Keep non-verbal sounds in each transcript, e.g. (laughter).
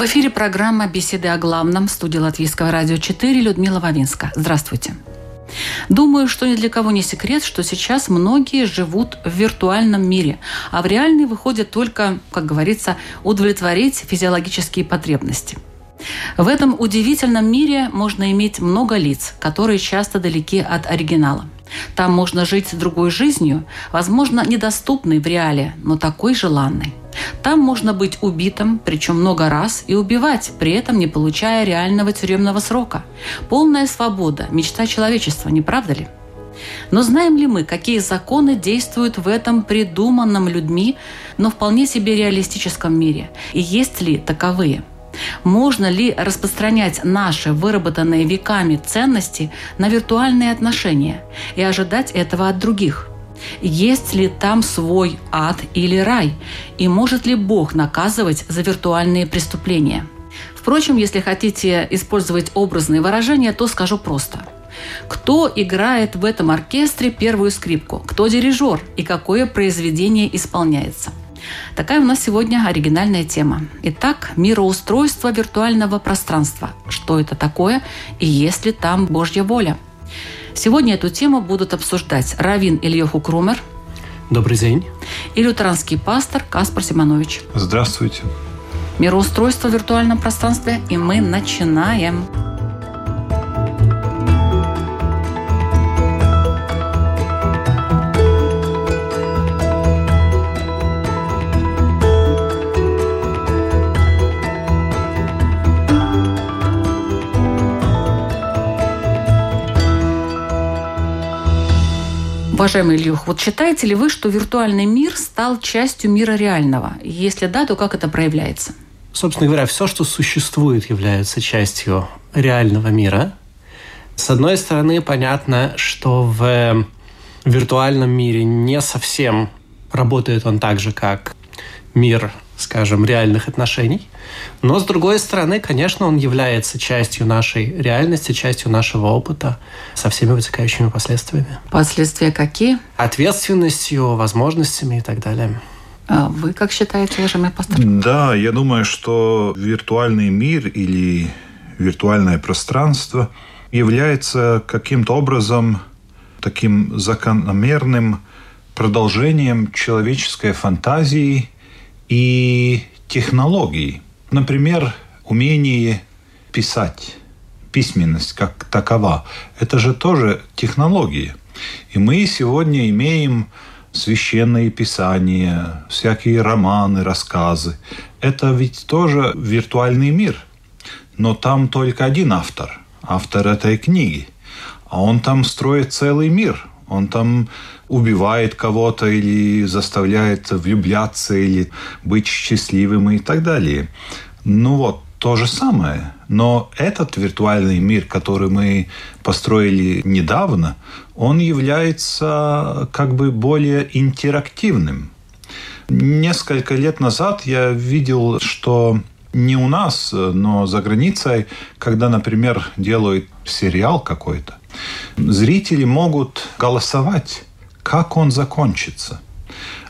В эфире программа «Беседы о главном» в студии Латвийского радио 4 Людмила Вавинска. Здравствуйте. Думаю, что ни для кого не секрет, что сейчас многие живут в виртуальном мире, а в реальный выходит только, как говорится, удовлетворить физиологические потребности. В этом удивительном мире можно иметь много лиц, которые часто далеки от оригинала. Там можно жить другой жизнью, возможно, недоступной в реале, но такой желанной. Там можно быть убитым, причем много раз, и убивать, при этом не получая реального тюремного срока. Полная свобода, мечта человечества, не правда ли? Но знаем ли мы, какие законы действуют в этом придуманном людьми, но вполне себе реалистическом мире? И есть ли таковые? Можно ли распространять наши выработанные веками ценности на виртуальные отношения и ожидать этого от других? Есть ли там свой ад или рай? И может ли Бог наказывать за виртуальные преступления? Впрочем, если хотите использовать образные выражения, то скажу просто. Кто играет в этом оркестре первую скрипку? Кто дирижер? И какое произведение исполняется? Такая у нас сегодня оригинальная тема. Итак, мироустройство виртуального пространства. Что это такое и есть ли там Божья воля? Сегодня эту тему будут обсуждать Равин Ильёху Крумер. Добрый день. И лютеранский пастор Каспар Симонович. Здравствуйте. Мироустройство в виртуальном пространстве, и мы начинаем. Уважаемый Ильюх, вот считаете ли вы, что виртуальный мир стал частью мира реального? Если да, то как это проявляется? Собственно говоря, все, что существует, является частью реального мира. С одной стороны, понятно, что в виртуальном мире не совсем работает он так же, как мир скажем, реальных отношений. Но, с другой стороны, конечно, он является частью нашей реальности, частью нашего опыта со всеми вытекающими последствиями. Последствия какие? Ответственностью, возможностями и так далее. А вы как считаете, уважаемый пастор? Да, я думаю, что виртуальный мир или виртуальное пространство является каким-то образом таким закономерным продолжением человеческой фантазии и технологий. Например, умение писать, письменность как такова, это же тоже технологии. И мы сегодня имеем священные писания, всякие романы, рассказы. Это ведь тоже виртуальный мир. Но там только один автор, автор этой книги. А он там строит целый мир. Он там убивает кого-то или заставляет влюбляться или быть счастливым и так далее. Ну вот, то же самое. Но этот виртуальный мир, который мы построили недавно, он является как бы более интерактивным. Несколько лет назад я видел, что не у нас, но за границей, когда, например, делают сериал какой-то, зрители могут голосовать как он закончится.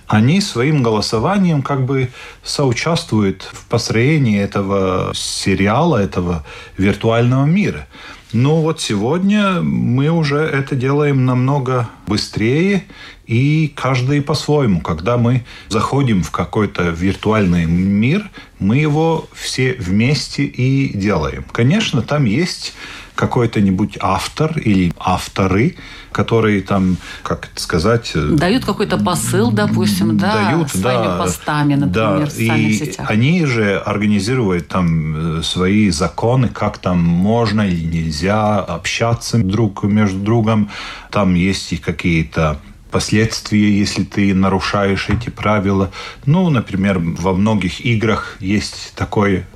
Они своим голосованием как бы соучаствуют в построении этого сериала, этого виртуального мира. Но вот сегодня мы уже это делаем намного быстрее и каждый по-своему. Когда мы заходим в какой-то виртуальный мир, мы его все вместе и делаем. Конечно, там есть какой-то-нибудь автор или авторы, которые там, как это сказать... Э, дают какой-то посыл, допустим, да, дают, своими да, постами, например, да, в и сетях. они же организируют там э, свои законы, как там можно или нельзя общаться друг между другом. Там есть и какие-то последствия, если ты нарушаешь эти правила. Ну, например, во многих играх есть такое.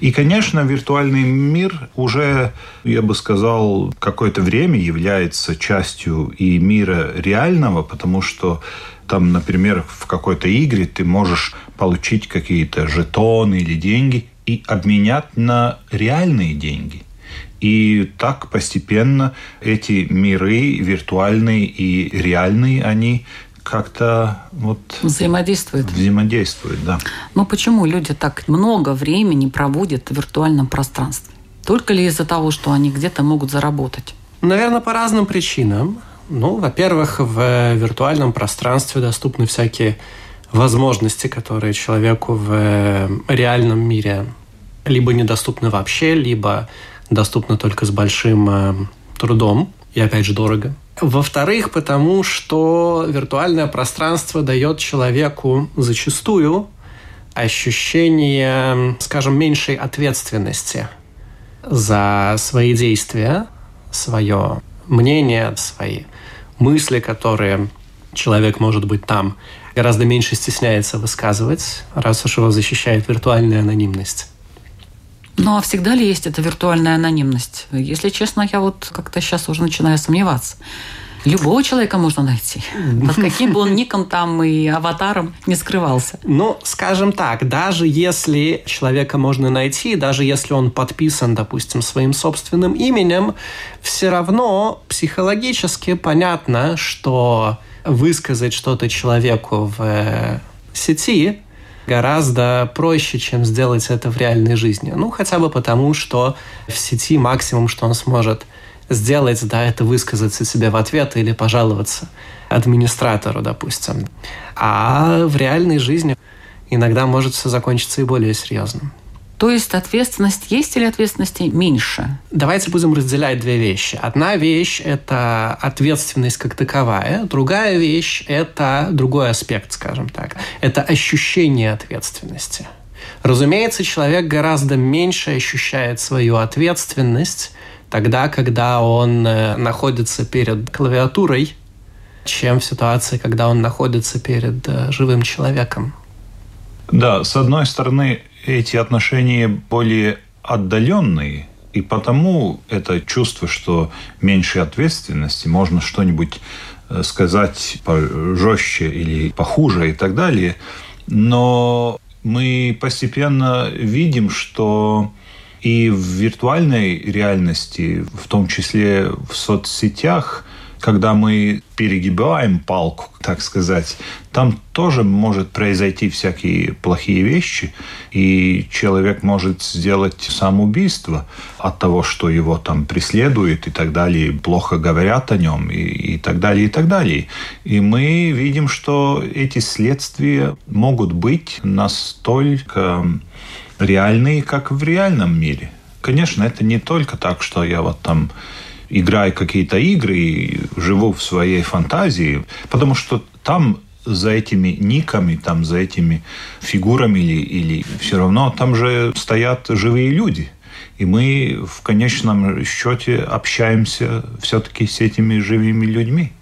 И, конечно, виртуальный мир уже, я бы сказал, какое-то время является частью и мира реального, потому что там, например, в какой-то игре ты можешь получить какие-то жетоны или деньги и обменять на реальные деньги. И так постепенно эти миры, виртуальные и реальные, они как-то вот взаимодействуют. Взаимодействуют, да. Но почему люди так много времени проводят в виртуальном пространстве? Только ли из-за того, что они где-то могут заработать? Наверное, по разным причинам. Ну, во-первых, в виртуальном пространстве доступны всякие возможности, которые человеку в реальном мире либо недоступны вообще, либо доступно только с большим э, трудом и, опять же, дорого. Во-вторых, потому что виртуальное пространство дает человеку зачастую ощущение, скажем, меньшей ответственности за свои действия, свое мнение, свои мысли, которые человек, может быть, там гораздо меньше стесняется высказывать, раз уж его защищает виртуальная анонимность. Ну а всегда ли есть эта виртуальная анонимность? Если честно, я вот как-то сейчас уже начинаю сомневаться. Любого человека можно найти. Под каким бы он ником там и аватаром не скрывался. Ну, скажем так, даже если человека можно найти, даже если он подписан, допустим, своим собственным именем, все равно психологически понятно, что высказать что-то человеку в сети гораздо проще, чем сделать это в реальной жизни. Ну, хотя бы потому, что в сети максимум, что он сможет сделать, да, это высказаться себе в ответ или пожаловаться администратору, допустим. А в реальной жизни иногда может все закончиться и более серьезным. То есть ответственность есть или ответственности меньше? Давайте будем разделять две вещи. Одна вещь – это ответственность как таковая, другая вещь – это другой аспект, скажем так. Это ощущение ответственности. Разумеется, человек гораздо меньше ощущает свою ответственность тогда, когда он э, находится перед клавиатурой, чем в ситуации, когда он находится перед э, живым человеком. Да, с одной стороны, эти отношения более отдаленные, и потому это чувство, что меньше ответственности, можно что-нибудь э, сказать пожестче или похуже и так далее. Но мы постепенно видим, что и в виртуальной реальности, в том числе в соцсетях, когда мы перегибаем палку, так сказать, там тоже может произойти всякие плохие вещи, и человек может сделать самоубийство от того, что его там преследуют и так далее, плохо говорят о нем и, и так далее, и так далее. И мы видим, что эти следствия могут быть настолько реальные, как в реальном мире. Конечно, это не только так, что я вот там играю какие-то игры и живу в своей фантазии, потому что там за этими никами, там за этими фигурами или, или все равно там же стоят живые люди. И мы в конечном счете общаемся все-таки с этими живыми людьми.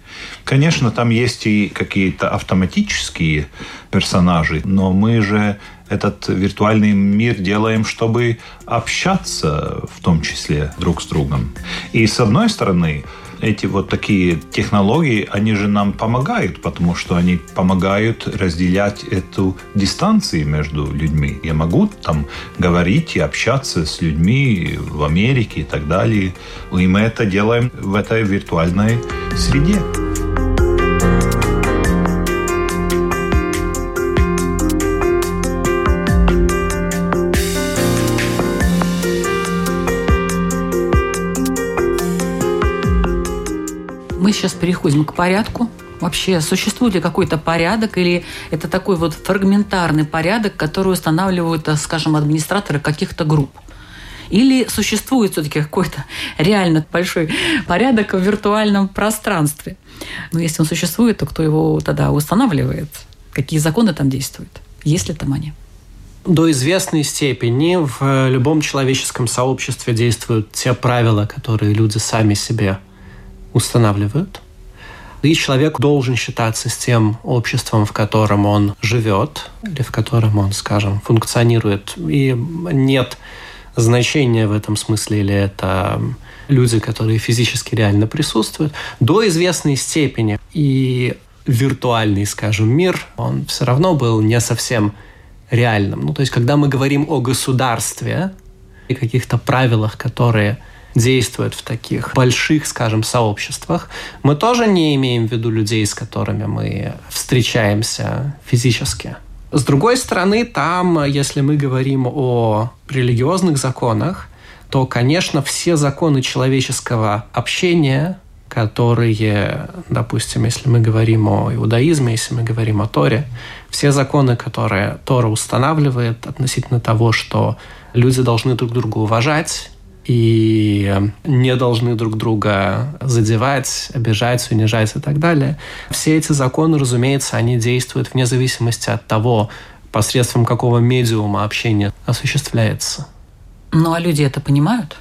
Конечно, там есть и какие-то автоматические персонажи, но мы же этот виртуальный мир делаем, чтобы общаться в том числе друг с другом. И с одной стороны, эти вот такие технологии, они же нам помогают, потому что они помогают разделять эту дистанцию между людьми. Я могу там говорить и общаться с людьми в Америке и так далее. И мы это делаем в этой виртуальной среде. Сейчас переходим к порядку. Вообще, существует ли какой-то порядок или это такой вот фрагментарный порядок, который устанавливают, э, скажем, администраторы каких-то групп? Или существует все-таки какой-то (laughs) реально большой порядок в виртуальном пространстве? Но если он существует, то кто его тогда устанавливает? Какие законы там действуют? Есть ли там они? До известной степени в любом человеческом сообществе действуют те правила, которые люди сами себе устанавливают. И человек должен считаться с тем обществом, в котором он живет, или в котором он, скажем, функционирует. И нет значения в этом смысле, или это люди, которые физически реально присутствуют, до известной степени. И виртуальный, скажем, мир, он все равно был не совсем реальным. Ну, то есть, когда мы говорим о государстве и каких-то правилах, которые действуют в таких больших, скажем, сообществах, мы тоже не имеем в виду людей, с которыми мы встречаемся физически. С другой стороны, там, если мы говорим о религиозных законах, то, конечно, все законы человеческого общения, которые, допустим, если мы говорим о иудаизме, если мы говорим о Торе, все законы, которые Тора устанавливает относительно того, что люди должны друг друга уважать, и не должны друг друга задевать, обижать, унижать и так далее. Все эти законы, разумеется, они действуют вне зависимости от того, посредством какого медиума общение осуществляется. Ну а люди это понимают?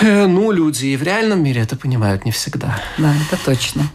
Э, ну, люди и в реальном мире это понимают не всегда. Да, это точно.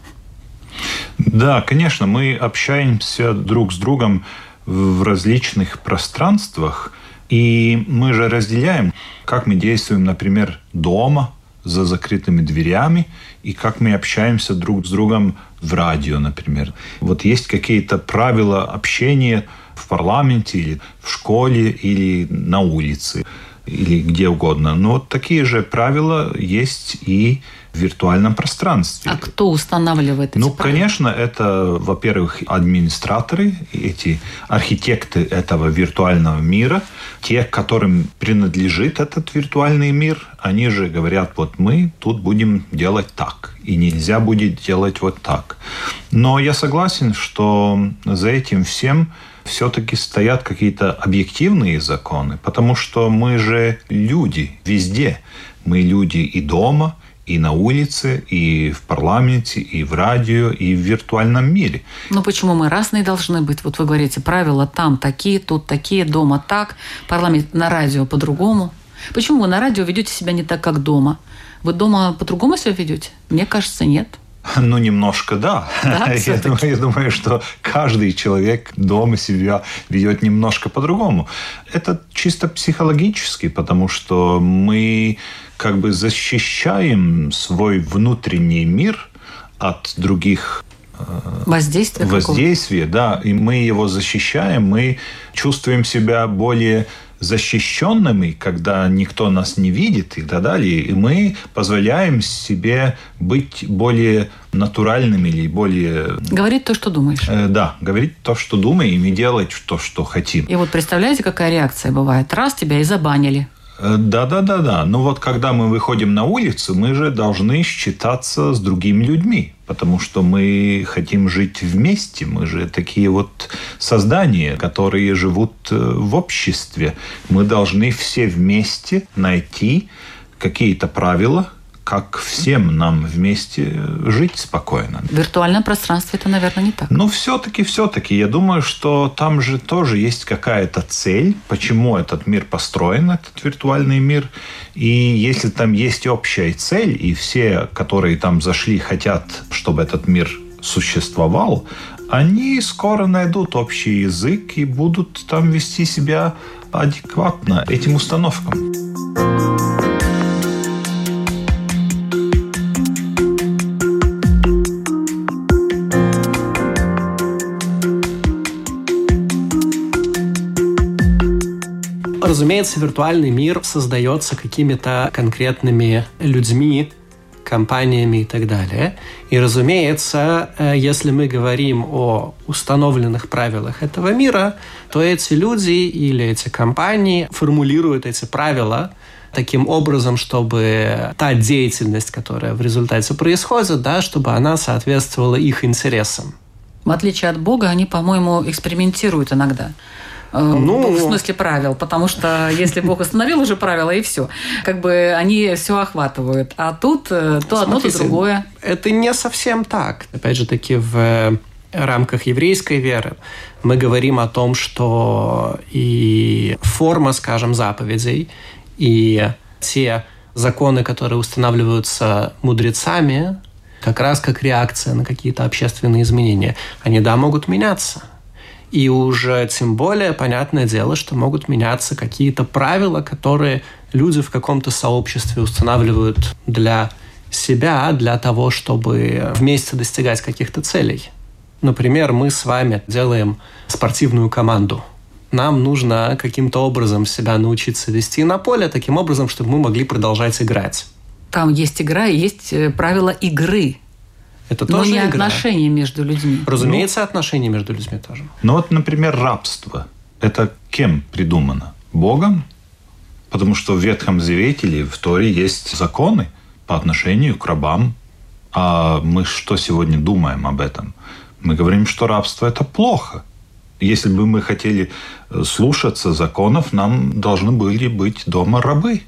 Да, конечно, мы общаемся друг с другом в различных пространствах, и мы же разделяем, как мы действуем, например, дома, за закрытыми дверями, и как мы общаемся друг с другом в радио, например. Вот есть какие-то правила общения в парламенте или в школе или на улице или где угодно. Но вот такие же правила есть и в виртуальном пространстве. А кто устанавливает эти Ну, правила? конечно, это, во-первых, администраторы, эти архитекты этого виртуального мира, те, которым принадлежит этот виртуальный мир, они же говорят, вот мы тут будем делать так, и нельзя будет делать вот так. Но я согласен, что за этим всем все-таки стоят какие-то объективные законы, потому что мы же люди везде. Мы люди и дома, и на улице, и в парламенте, и в радио, и в виртуальном мире. Ну почему мы разные должны быть? Вот вы говорите, правила там такие, тут такие, дома так, парламент на радио по-другому. Почему вы на радио ведете себя не так, как дома? Вы дома по-другому себя ведете? Мне кажется, нет. Ну, немножко да. Да, (laughs) я, думаю, я думаю, что каждый человек дома себя ведет немножко по-другому. Это чисто психологически, потому что мы как бы защищаем свой внутренний мир от других Воздействие воздействия, да, и мы его защищаем, мы чувствуем себя более защищенными, когда никто нас не видит и так далее. И мы позволяем себе быть более натуральными или более... Говорить то, что думаешь. Э, да, говорить то, что думаем, и делать то, что хотим. И вот представляете, какая реакция бывает? Раз тебя и забанили. Да, да, да, да. Но вот когда мы выходим на улицу, мы же должны считаться с другими людьми, потому что мы хотим жить вместе. Мы же такие вот создания, которые живут э, в обществе. Мы должны все вместе найти какие-то правила, как всем нам вместе жить спокойно. В виртуальном пространстве это, наверное, не так. Ну, все-таки, все-таки, я думаю, что там же тоже есть какая-то цель, почему этот мир построен, этот виртуальный мир. И если там есть общая цель, и все, которые там зашли, хотят, чтобы этот мир существовал, они скоро найдут общий язык и будут там вести себя адекватно этим установкам. Разумеется, виртуальный мир создается какими-то конкретными людьми, компаниями и так далее. И, разумеется, э, если мы говорим о установленных правилах этого мира, то эти люди или эти компании формулируют эти правила таким образом, чтобы та деятельность, которая в результате происходит, да, чтобы она соответствовала их интересам. В отличие от Бога, они, по-моему, экспериментируют иногда. Ну, в смысле правил, потому что если Бог установил уже правила, и все. Как бы они все охватывают. А тут то Смотрите, одно, то другое. Это не совсем так. Опять же таки, в рамках еврейской веры мы говорим о том, что и форма, скажем, заповедей, и те законы, которые устанавливаются мудрецами, как раз как реакция на какие-то общественные изменения, они, да, могут меняться. И уже тем более понятное дело, что могут меняться какие-то правила, которые люди в каком-то сообществе устанавливают для себя, для того, чтобы вместе достигать каких-то целей. Например, мы с вами делаем спортивную команду. Нам нужно каким-то образом себя научиться вести на поле, таким образом, чтобы мы могли продолжать играть. Там есть игра есть э, правила игры. Это Но тоже не игра. отношения между людьми. Разумеется, отношения между людьми тоже. Ну вот, например, рабство. Это кем придумано? Богом? Потому что в Ветхом Завете или в Торе есть законы по отношению к рабам. А мы что сегодня думаем об этом? Мы говорим, что рабство – это плохо. Если бы мы хотели э, слушаться законов, нам должны были быть дома рабы.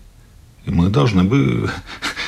И мы должны бы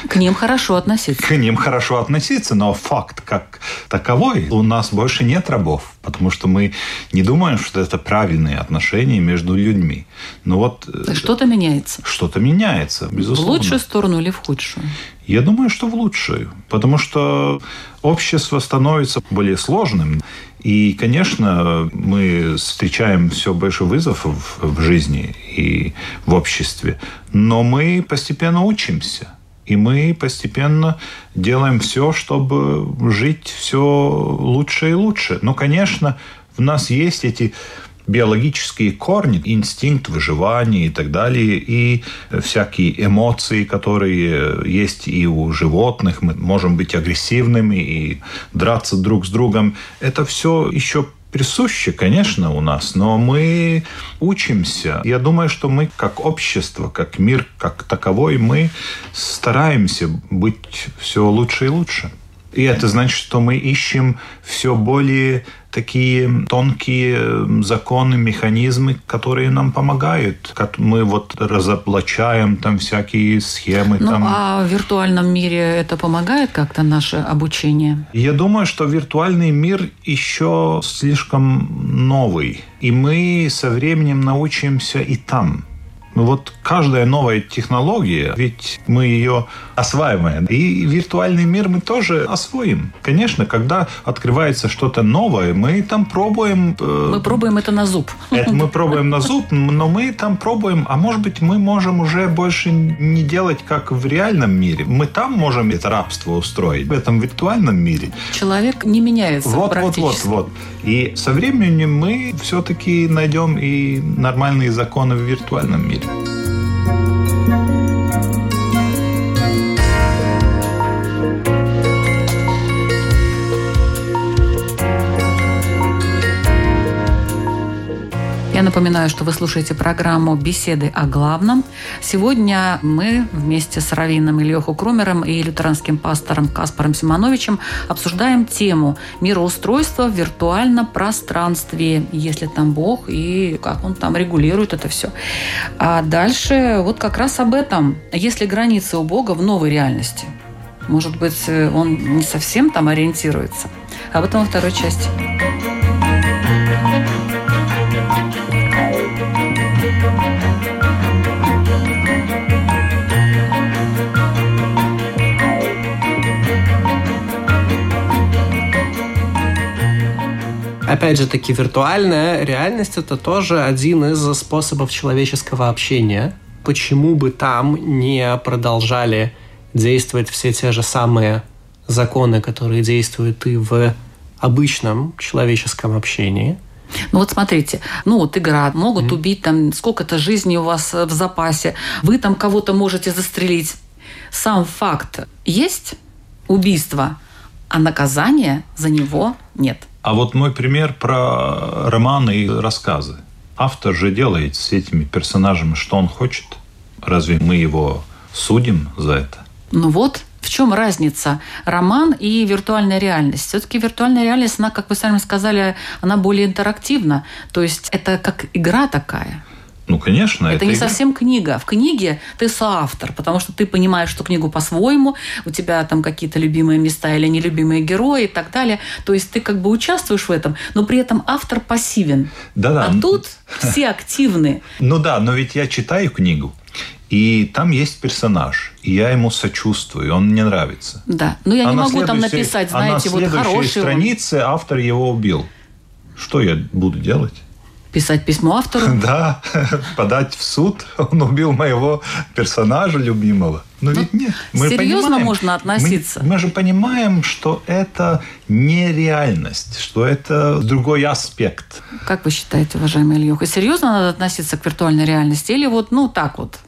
К ним хорошо относиться. к ним хорошо относиться, но факт как таковой, у нас больше нет рабов, потому что мы не думаем, что это правильные отношения между людьми. Но вот э, Что-то меняется. что-то меняется, В безусловно. лучшую сторону или в худшую? Я думаю, что в лучшую, потому что общество становится более сложным. И, конечно, мы встречаем все больше вызовов в жизни и в обществе, но мы постепенно учимся. И мы постепенно делаем все, чтобы жить все лучше и лучше. Но, конечно, в нас есть эти биологические корни, инстинкт выживания и так далее, и всякие эмоции, которые есть и у животных. Мы можем быть агрессивными и драться друг с другом. Это все еще присуще, конечно, у нас, но мы учимся. Я думаю, что мы как общество, как мир, как таковой, мы стараемся быть все лучше и лучше. И это значит, что мы ищем все более такие тонкие законы, механизмы, которые нам помогают. Как мы вот разоблачаем там всякие схемы. Ну, там. а в виртуальном мире это помогает как-то наше обучение? Я думаю, что виртуальный мир еще слишком новый. И мы со временем научимся и там. Ну вот каждая новая технология, ведь мы ее осваиваем. И виртуальный мир мы тоже освоим. Конечно, когда открывается что-то новое, мы там пробуем... э, Мы пробуем это на зуб. это мы пробуем на зуб, но мы там пробуем, а может быть мы можем уже больше не делать, как в реальном мире. Мы там можем это рабство устроить, в этом виртуальном мире. Человек не меняется Вот, вот, вот, вот. И со временем мы все-таки найдем и нормальные законы в виртуальном мире. thank you Я напоминаю, что вы слушаете программу «Беседы о главном». Сегодня мы вместе с раввином Ильёху Крумером и лютеранским пастором Каспаром Симоновичем обсуждаем тему мироустройства в виртуальном пространстве, если там Бог и как он там регулирует это все. А дальше вот как раз об этом. Если границы у Бога в новой реальности, может быть, он не совсем там ориентируется. Об этом во второй части. Опять же таки, виртуальная реальность – это тоже один из способов человеческого общения. Почему бы там не продолжали действовать все те же самые законы, которые действуют и в обычном человеческом общении? Ну вот смотрите, ну вот игра, могут убить там сколько-то жизней у вас э, в запасе, вы там кого-то можете застрелить. Сам факт есть убийство, а наказания за него нет. А вот мой пример про романы и рассказы. Автор же делает с этими персонажами, что он хочет. Разве мы его судим за это? Ну вот, в чем разница роман и виртуальная реальность? Все-таки виртуальная реальность, она, как вы сами сказали, она более интерактивна. То есть это как игра такая. Ну, конечно. Это, не игра. совсем книга. В книге ты соавтор, потому что ты понимаешь, что книгу по-своему, у тебя там какие-то любимые места или нелюбимые герои и так далее. То есть ты как бы участвуешь в этом, но при этом автор пассивен. Да-да. А тут все активны. (laughs) Ну да, но ведь я читаю книгу, и там есть персонаж, и я ему сочувствую, он мне нравится. Да. Но я А не могу там написать, а на знаете, вот хороший он. странице автор его убил. Что я буду делать? Писать письмо автору. (laughs) Да, (laughs) подать в суд, он убил моего персонажа любимого. Но ведь нет. мы Ну, серьезно понимаем- можно относиться? Мы, мы же понимаем, что это нереальность, что это другой аспект. Как вы считаете, уважаемый Ильюха, серьезно надо относиться к виртуальной реальности или вот, ну, так вот?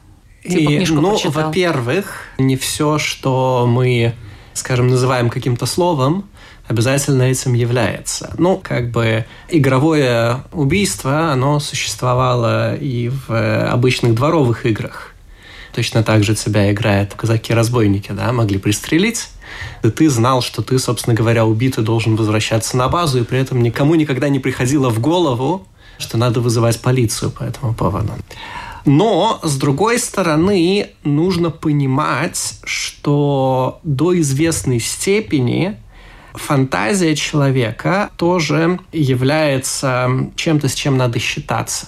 Типа И, ну, прочитал. во-первых, не все, что мы, скажем, называем каким-то словом, обязательно этим является. Ну, как бы игровое убийство, оно существовало и в э, обычных дворовых играх. Точно так же тебя играют казаки-разбойники, да, могли пристрелить. И ты знал, что ты, собственно говоря, убитый должен возвращаться на базу, и при этом никому никогда не приходило в голову, что надо вызывать полицию по этому поводу. Но, с другой стороны, нужно понимать, что до известной степени фантазия человека тоже является чем-то, с чем надо считаться.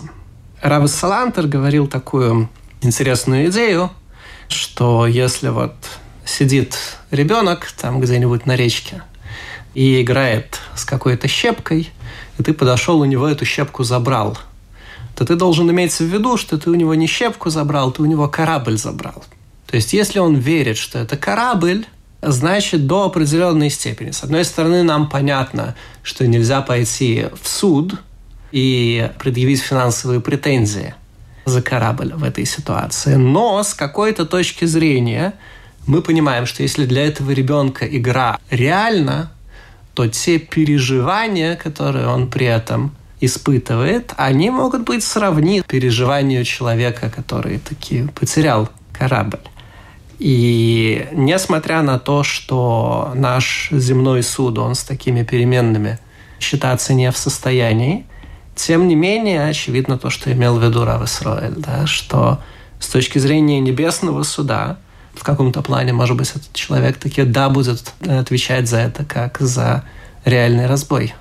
Равис Салантер говорил такую интересную идею, что если вот сидит ребенок там где-нибудь на речке и играет с какой-то щепкой, и ты подошел у него эту щепку забрал – то ты должен иметь в виду, что ты у него не щепку забрал, ты у него корабль забрал. То есть, если он верит, что это корабль, значит, до определенной степени. С одной стороны, нам понятно, что нельзя пойти в суд и предъявить финансовые претензии за корабль в этой ситуации. Но с какой-то точки зрения мы понимаем, что если для этого ребенка игра реальна, то те переживания, которые он при этом испытывает, они могут быть сравни переживанию человека, который таки потерял корабль. И несмотря на то, что наш земной суд, он с такими переменными считаться не в состоянии, тем не менее, очевидно то, что имел в виду Рав Исроэль, да, что с точки зрения небесного суда, в каком-то плане, может быть, этот человек таки да будет отвечать за это, как за реальный разбой.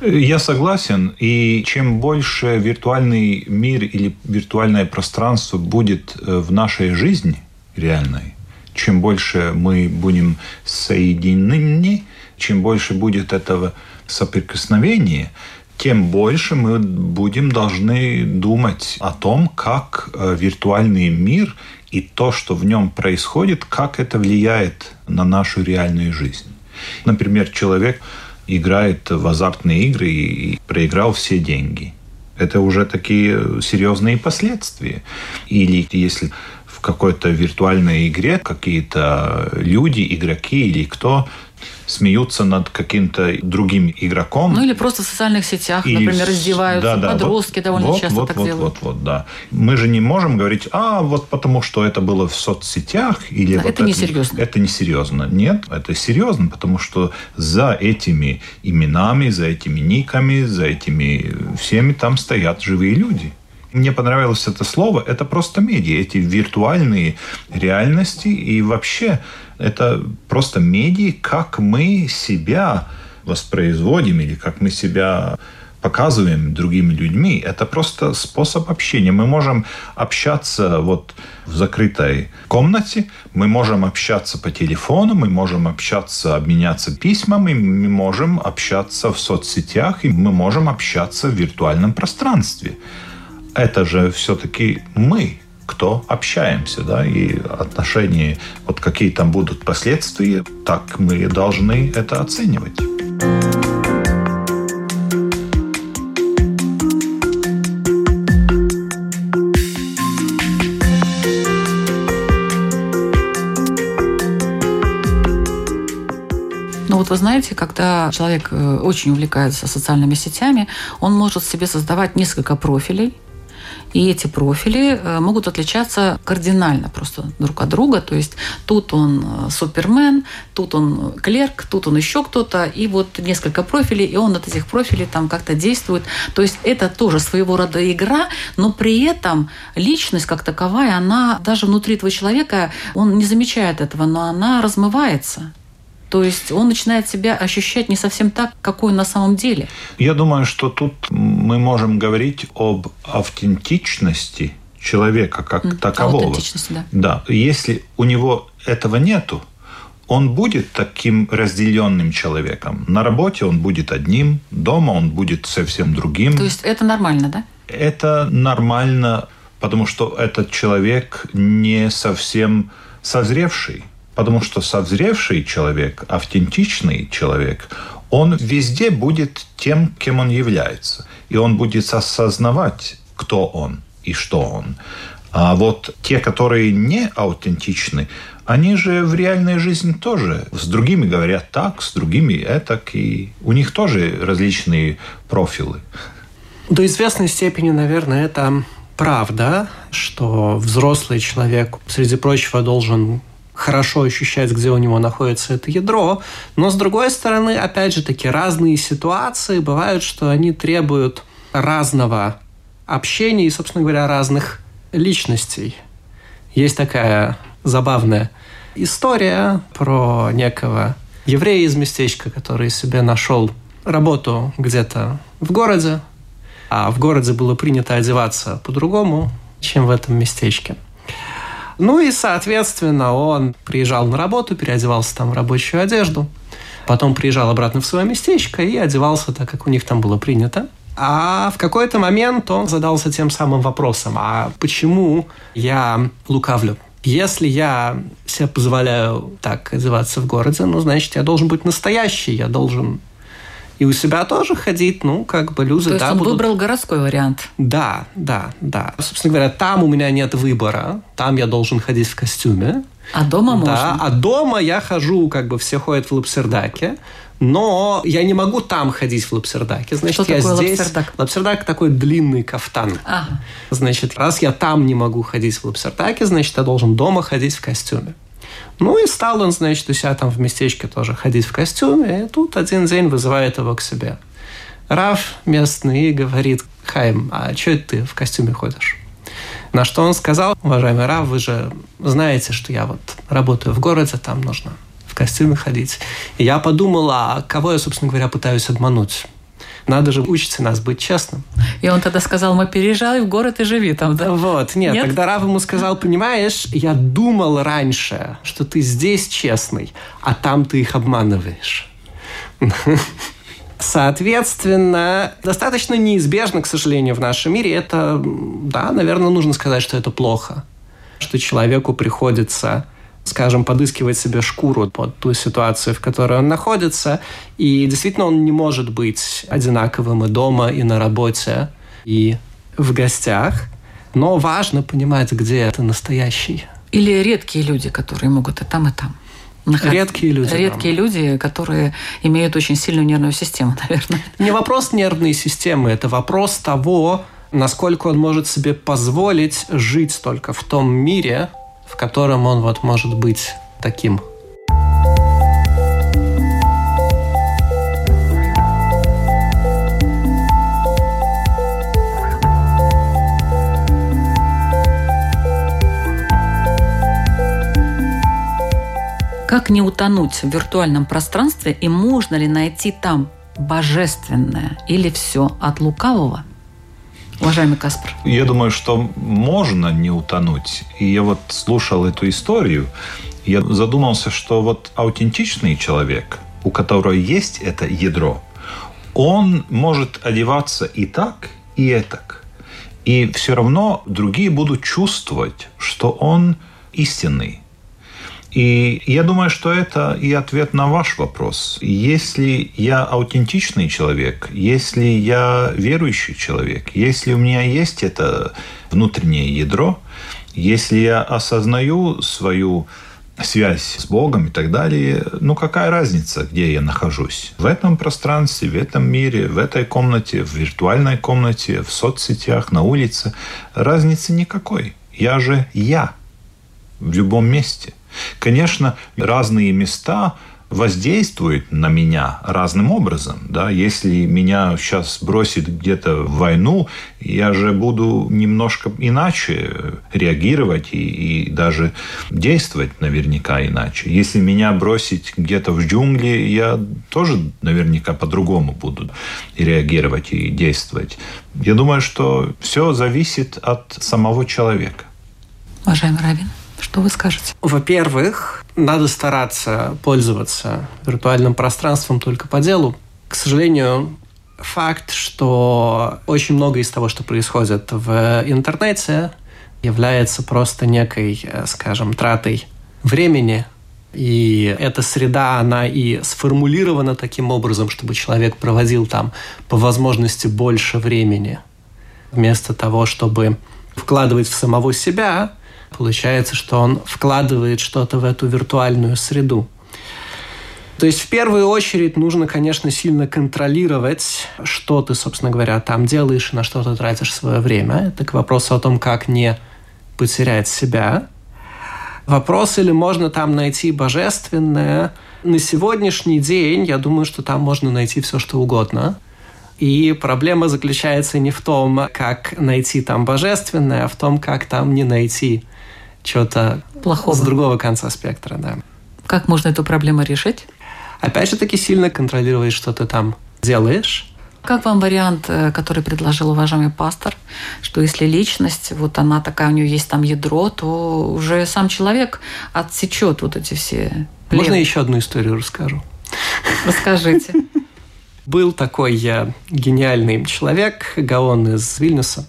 Я согласен. И чем больше виртуальный мир или виртуальное пространство будет в нашей жизни реальной, чем больше мы будем соединены, чем больше будет этого соприкосновения, тем больше мы будем должны думать о том, как виртуальный мир и то, что в нем происходит, как это влияет на нашу реальную жизнь. Например, человек играет в азартные игры и проиграл все деньги. Это уже такие серьезные последствия. Или если какой-то виртуальной игре какие-то люди, игроки или кто смеются над каким-то другим игроком. Ну или просто в социальных сетях, И например, издеваются. да, да, Подростки вот, довольно вот, часто вот, так вот, делают. Вот, вот, да. Мы же не можем говорить, а вот потому что это было в соцсетях или Да, вот это несерьезно. Это несерьезно. Нет, это серьезно, потому что за этими именами, за этими никами, за этими всеми там стоят живые люди. Мне понравилось это слово. Это просто медиа, эти виртуальные реальности и вообще это просто медиа, как мы себя воспроизводим или как мы себя показываем другими людьми, это просто способ общения. Мы можем общаться вот в закрытой комнате, мы можем общаться по телефону, мы можем общаться, обменяться письмами, мы можем общаться в соцсетях, и мы можем общаться в виртуальном пространстве. Это же все-таки мы, кто общаемся, да, и отношения, вот какие там будут последствия, так мы должны это оценивать. Ну вот вы знаете, когда человек э, очень увлекается социальными сетями, он может себе создавать несколько профилей, И эти профили э, могут отличаться кардинально просто друг от друга. То есть тут он э, супермен, тут он клерк, тут он еще кто-то. И вот несколько профилей, и он от этих профилей там как-то действует. То есть это тоже своего рода игра, но при этом личность как таковая, она даже внутри этого человека, он не замечает этого, но она размывается. То есть он начинает себя ощущать не совсем так, какой он на самом деле. Я думаю, что тут мы можем говорить об автентичности человека как mm, такового. Да. Да. Если у него этого нету, он будет таким разделенным человеком. На работе он будет одним, дома он будет совсем другим. То есть это нормально, да? Это нормально, потому что этот человек не совсем созревший. Потому что созревший человек, автентичный человек, он везде будет тем, кем он является. И он будет осознавать, кто он и что он. А вот те, которые не аутентичны, они же в реальной жизни тоже с другими говорят так, с другими этак, и у них тоже различные профилы. До известной степени, наверное, это правда, что взрослый человек, среди прочего, должен хорошо ощущать, где у него находится это ядро. Но, с другой стороны, опять же таки, разные ситуации бывают, что они требуют разного общения и, собственно говоря, разных личностей. Есть такая забавная история про некого еврея из местечка, который себе нашел работу где-то в городе, а в городе было принято одеваться по-другому, чем в этом местечке. Ну и, соответственно, он приезжал на работу, переодевался там в рабочую одежду, потом приезжал обратно в свое местечко и одевался так, как у них там было принято. А в какой-то момент он задался тем самым вопросом, а почему я лукавлю? Если я себе позволяю так одеваться в городе, ну, значит, я должен быть настоящий, я должен и у себя тоже ходить, ну, как бы люди... То есть да, он будут... выбрал городской вариант. Да, да, да. Собственно говоря, там у меня нет выбора, там я должен ходить в костюме. А дома можно? Да, а дома я хожу, как бы все ходят в лапсердаке, но я не могу там ходить в лапсердаке. Значит, Что я такое здесь... лапсердак? Лапсердак такой длинный кафтан. Ага. Значит, раз я там не могу ходить в лапсердаке, значит, я должен дома ходить в костюме. Ну и стал он, значит, у себя там в местечке тоже ходить в костюме, и тут один день вызывает его к себе. Раф местный говорит, Хайм, а что ты в костюме ходишь? На что он сказал, уважаемый Рав, вы же знаете, что я вот работаю в городе, там нужно в костюме ходить. И я подумал, а кого я, собственно говоря, пытаюсь обмануть? Надо же учиться нас быть честным. И он тогда сказал, мы переезжай в город и живи там, да? Вот, нет, Нет? тогда Рав ему сказал, понимаешь, я думал раньше, что ты здесь честный, а там ты их обманываешь. (laughs) Соответственно, достаточно неизбежно, к сожалению, в нашем мире. Это, да, наверное, нужно сказать, что это плохо. Что человеку приходится скажем, подыскивать себе шкуру под ту ситуацию, в которой он находится. И действительно он не может быть одинаковым и дома, и на работе, и в гостях. Но важно понимать, где это настоящий. Или редкие люди, которые могут и там, и там. Редкие люди. Редкие люди, которые имеют очень сильную нервную систему, (laughs) наверное. Не вопрос нервной системы, это вопрос того, насколько он может себе позволить жить только в том мире, в котором он вот может быть таким. Как не утонуть в виртуальном пространстве и можно ли найти там божественное или все от лукавого? Уважаемый Каспар. Я думаю, что можно не утонуть. И я вот слушал эту историю, я задумался, что вот аутентичный человек, у которого есть это ядро, он может одеваться и так, и этак. И все равно другие будут чувствовать, что он истинный. И я думаю, что это и ответ на ваш вопрос. Если я аутентичный человек, если я верующий человек, если у меня есть это внутреннее ядро, если я осознаю свою связь с Богом и так далее, ну какая разница, где я нахожусь? В этом пространстве, в этом мире, в этой комнате, в виртуальной комнате, в соцсетях, на улице. Разницы никакой. Я же я в любом месте. Конечно, разные места воздействует на меня разным образом. Да? Если меня сейчас бросит где-то в войну, я же буду немножко иначе реагировать и, и даже действовать наверняка иначе. Если меня бросить где-то в джунгли, я тоже наверняка по-другому буду реагировать и действовать. Я думаю, что все зависит от самого человека. Уважаемый Равин. Что вы скажете? Во-первых, надо стараться пользоваться виртуальным пространством только по делу. К сожалению, факт, что очень много из того, что происходит в интернете, является просто некой, э, скажем, тратой времени. И эта среда, она и сформулирована таким образом, чтобы человек проводил там по возможности больше времени. Вместо того, чтобы вкладывать в самого себя, Получается, что он вкладывает что-то в эту виртуальную среду. То есть в первую очередь нужно, конечно, сильно контролировать, что ты, собственно говоря, там делаешь и на что ты тратишь свое время. Это к вопросу о том, как не потерять себя. Вопрос, или можно там найти божественное. На сегодняшний день, я думаю, что там можно найти все, что угодно. И проблема заключается не в том, как найти там божественное, а в том, как там не найти чего-то плохого с другого конца спектра, да. Как можно эту проблему решить? Опять же таки сильно контролировать, что ты там делаешь. Как вам вариант, э, который предложил уважаемый пастор, что если личность, вот она такая, у нее есть там ядро, то уже сам человек отсечет вот эти все... Можно плевы. еще одну историю расскажу? Расскажите. (laughs) Был такой я гениальный человек, Гаон из Вильнюса,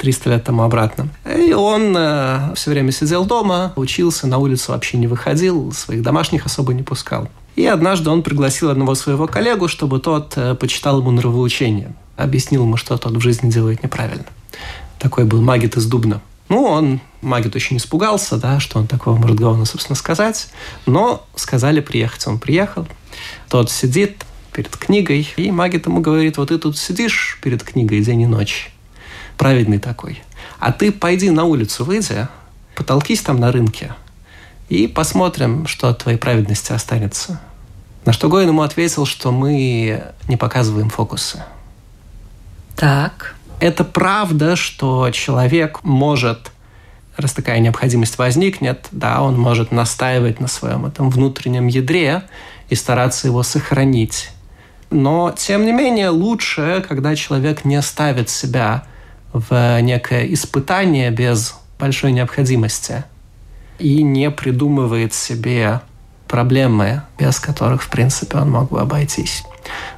300 лет тому обратно. И он э, все время сидел дома, учился, на улицу вообще не выходил, своих домашних особо не пускал. И однажды он пригласил одного своего коллегу, чтобы тот э, почитал ему нравоучение, объяснил ему, что тот в жизни делает неправильно. Такой был магит из Дубна. Ну, он, магит, очень испугался, да, что он такого может Гаону, собственно, сказать. Но сказали приехать. Он приехал. Тот сидит перед книгой, и магит ему говорит, вот ты тут сидишь перед книгой день и ночь праведный такой. А ты пойди на улицу, выйди, потолкись там на рынке и посмотрим, что от твоей праведности останется. На что Гоин ему ответил, что мы не показываем фокусы. Так. Это правда, что человек может, раз такая необходимость возникнет, да, он может настаивать на своем этом внутреннем ядре и стараться его сохранить. Но, тем не менее, лучше, когда человек не ставит себя в некое испытание без большой необходимости и не придумывает себе проблемы, без которых, в принципе, он мог бы обойтись.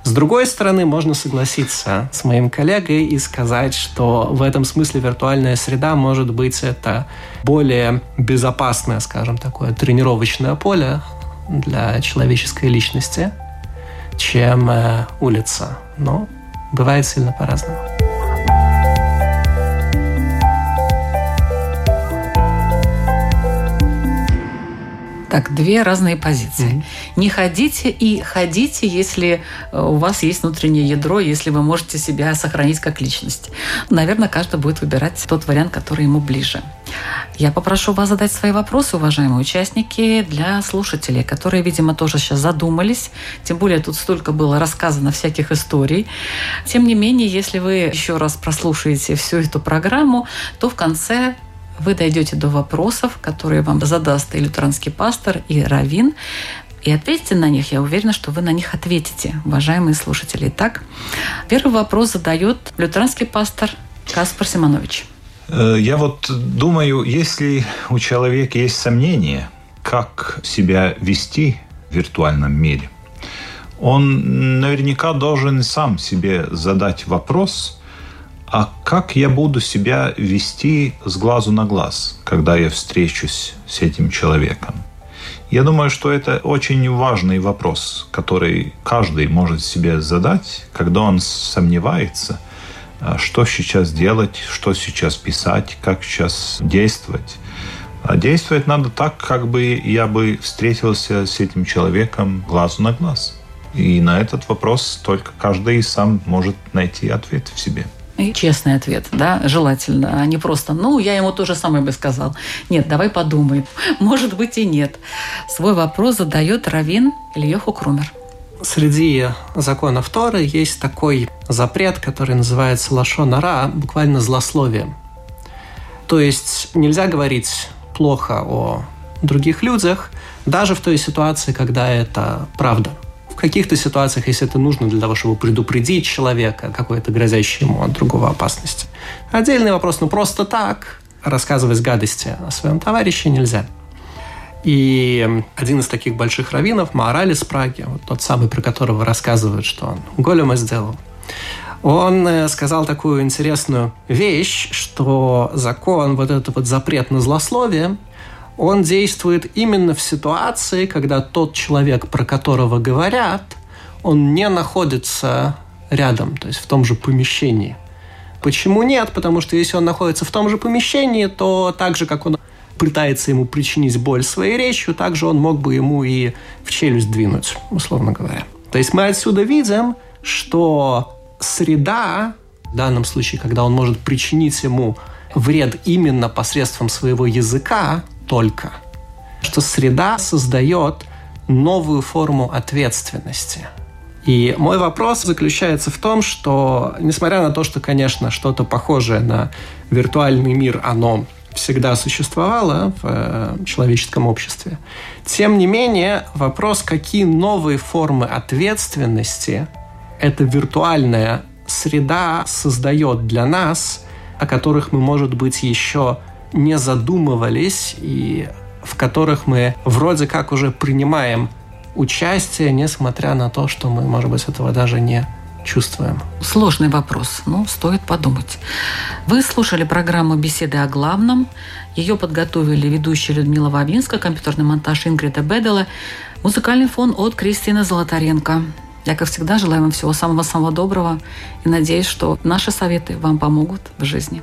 С другой стороны, можно согласиться с моим коллегой и сказать, что в этом смысле виртуальная среда может быть это более безопасное, скажем, такое тренировочное поле для человеческой личности, чем э, улица. Но бывает сильно по-разному. Так, две разные позиции. Mm-hmm. Не ходите и ходите, если э, у вас есть внутреннее ядро, если вы можете себя сохранить как личность. Наверное, каждый будет выбирать тот вариант, который ему ближе. Я попрошу вас задать свои вопросы, уважаемые участники, для слушателей, которые, видимо, тоже сейчас задумались. Тем более тут столько было рассказано всяких историй. Тем не менее, если вы еще раз прослушаете всю эту программу, то в конце вы дойдете до вопросов, которые вам задаст и лютеранский пастор, и раввин, и ответьте на них. Я уверена, что вы на них ответите, уважаемые слушатели. Итак, первый вопрос задает лютеранский пастор Каспар Симонович. Э, я вот думаю, если у человека есть сомнения, как себя вести в виртуальном мире, он наверняка должен сам себе задать вопрос – а как я буду себя вести с глазу на глаз, когда я встречусь с этим человеком? Я думаю, что это очень важный вопрос, который каждый может себе задать, когда он сомневается, а, что сейчас делать, что сейчас писать, как сейчас действовать. А действовать надо так, как бы я бы встретился с этим человеком глазу на глаз. И на этот вопрос только каждый сам может найти ответ в себе. И честный ответ, да, желательно, а не просто, ну, я ему то же самое бы сказал. Нет, давай подумай. (laughs) Может быть и нет. Свой вопрос задает Равин Ильеху Крумер. Среди законов Торы есть такой запрет, который называется лашонара, буквально злословие. То есть нельзя говорить плохо о других людях, даже в той ситуации, когда это правда. В каких-то ситуациях, если это нужно для того, чтобы предупредить человека, какой-то грозящей ему от другого опасности. Отдельный вопрос, ну просто так рассказывать гадости о своем товарище нельзя. И один из таких больших раввинов, Маораль из Праги, вот тот самый, про которого рассказывают, что он голема сделал, он э, сказал такую интересную вещь, что закон, вот этот вот запрет на злословие, он действует именно в ситуации, когда тот человек, про которого говорят, он не находится рядом, то есть в том же помещении. Почему нет? Потому что если он находится в том же помещении, то так же, как он пытается ему причинить боль своей речью, также он мог бы ему и в челюсть двинуть, условно говоря. То есть мы отсюда видим, что среда, в данном случае, когда он может причинить ему вред именно посредством своего языка только, что среда создает новую форму ответственности. И мой вопрос заключается в том, что, несмотря на то, что, конечно, что-то похожее на виртуальный мир, оно всегда существовало в э, человеческом обществе, тем не менее вопрос, какие новые формы ответственности эта виртуальная среда создает для нас, о которых мы, может быть, еще не задумывались и в которых мы вроде как уже принимаем участие, несмотря на то, что мы, может быть, этого даже не чувствуем? Сложный вопрос, но стоит подумать. Вы слушали программу «Беседы о главном». Ее подготовили ведущая Людмила Вавинска, компьютерный монтаж Ингрида Бедела, музыкальный фон от Кристины Золотаренко. Я, как всегда, желаю вам всего самого-самого доброго и надеюсь, что наши советы вам помогут в жизни.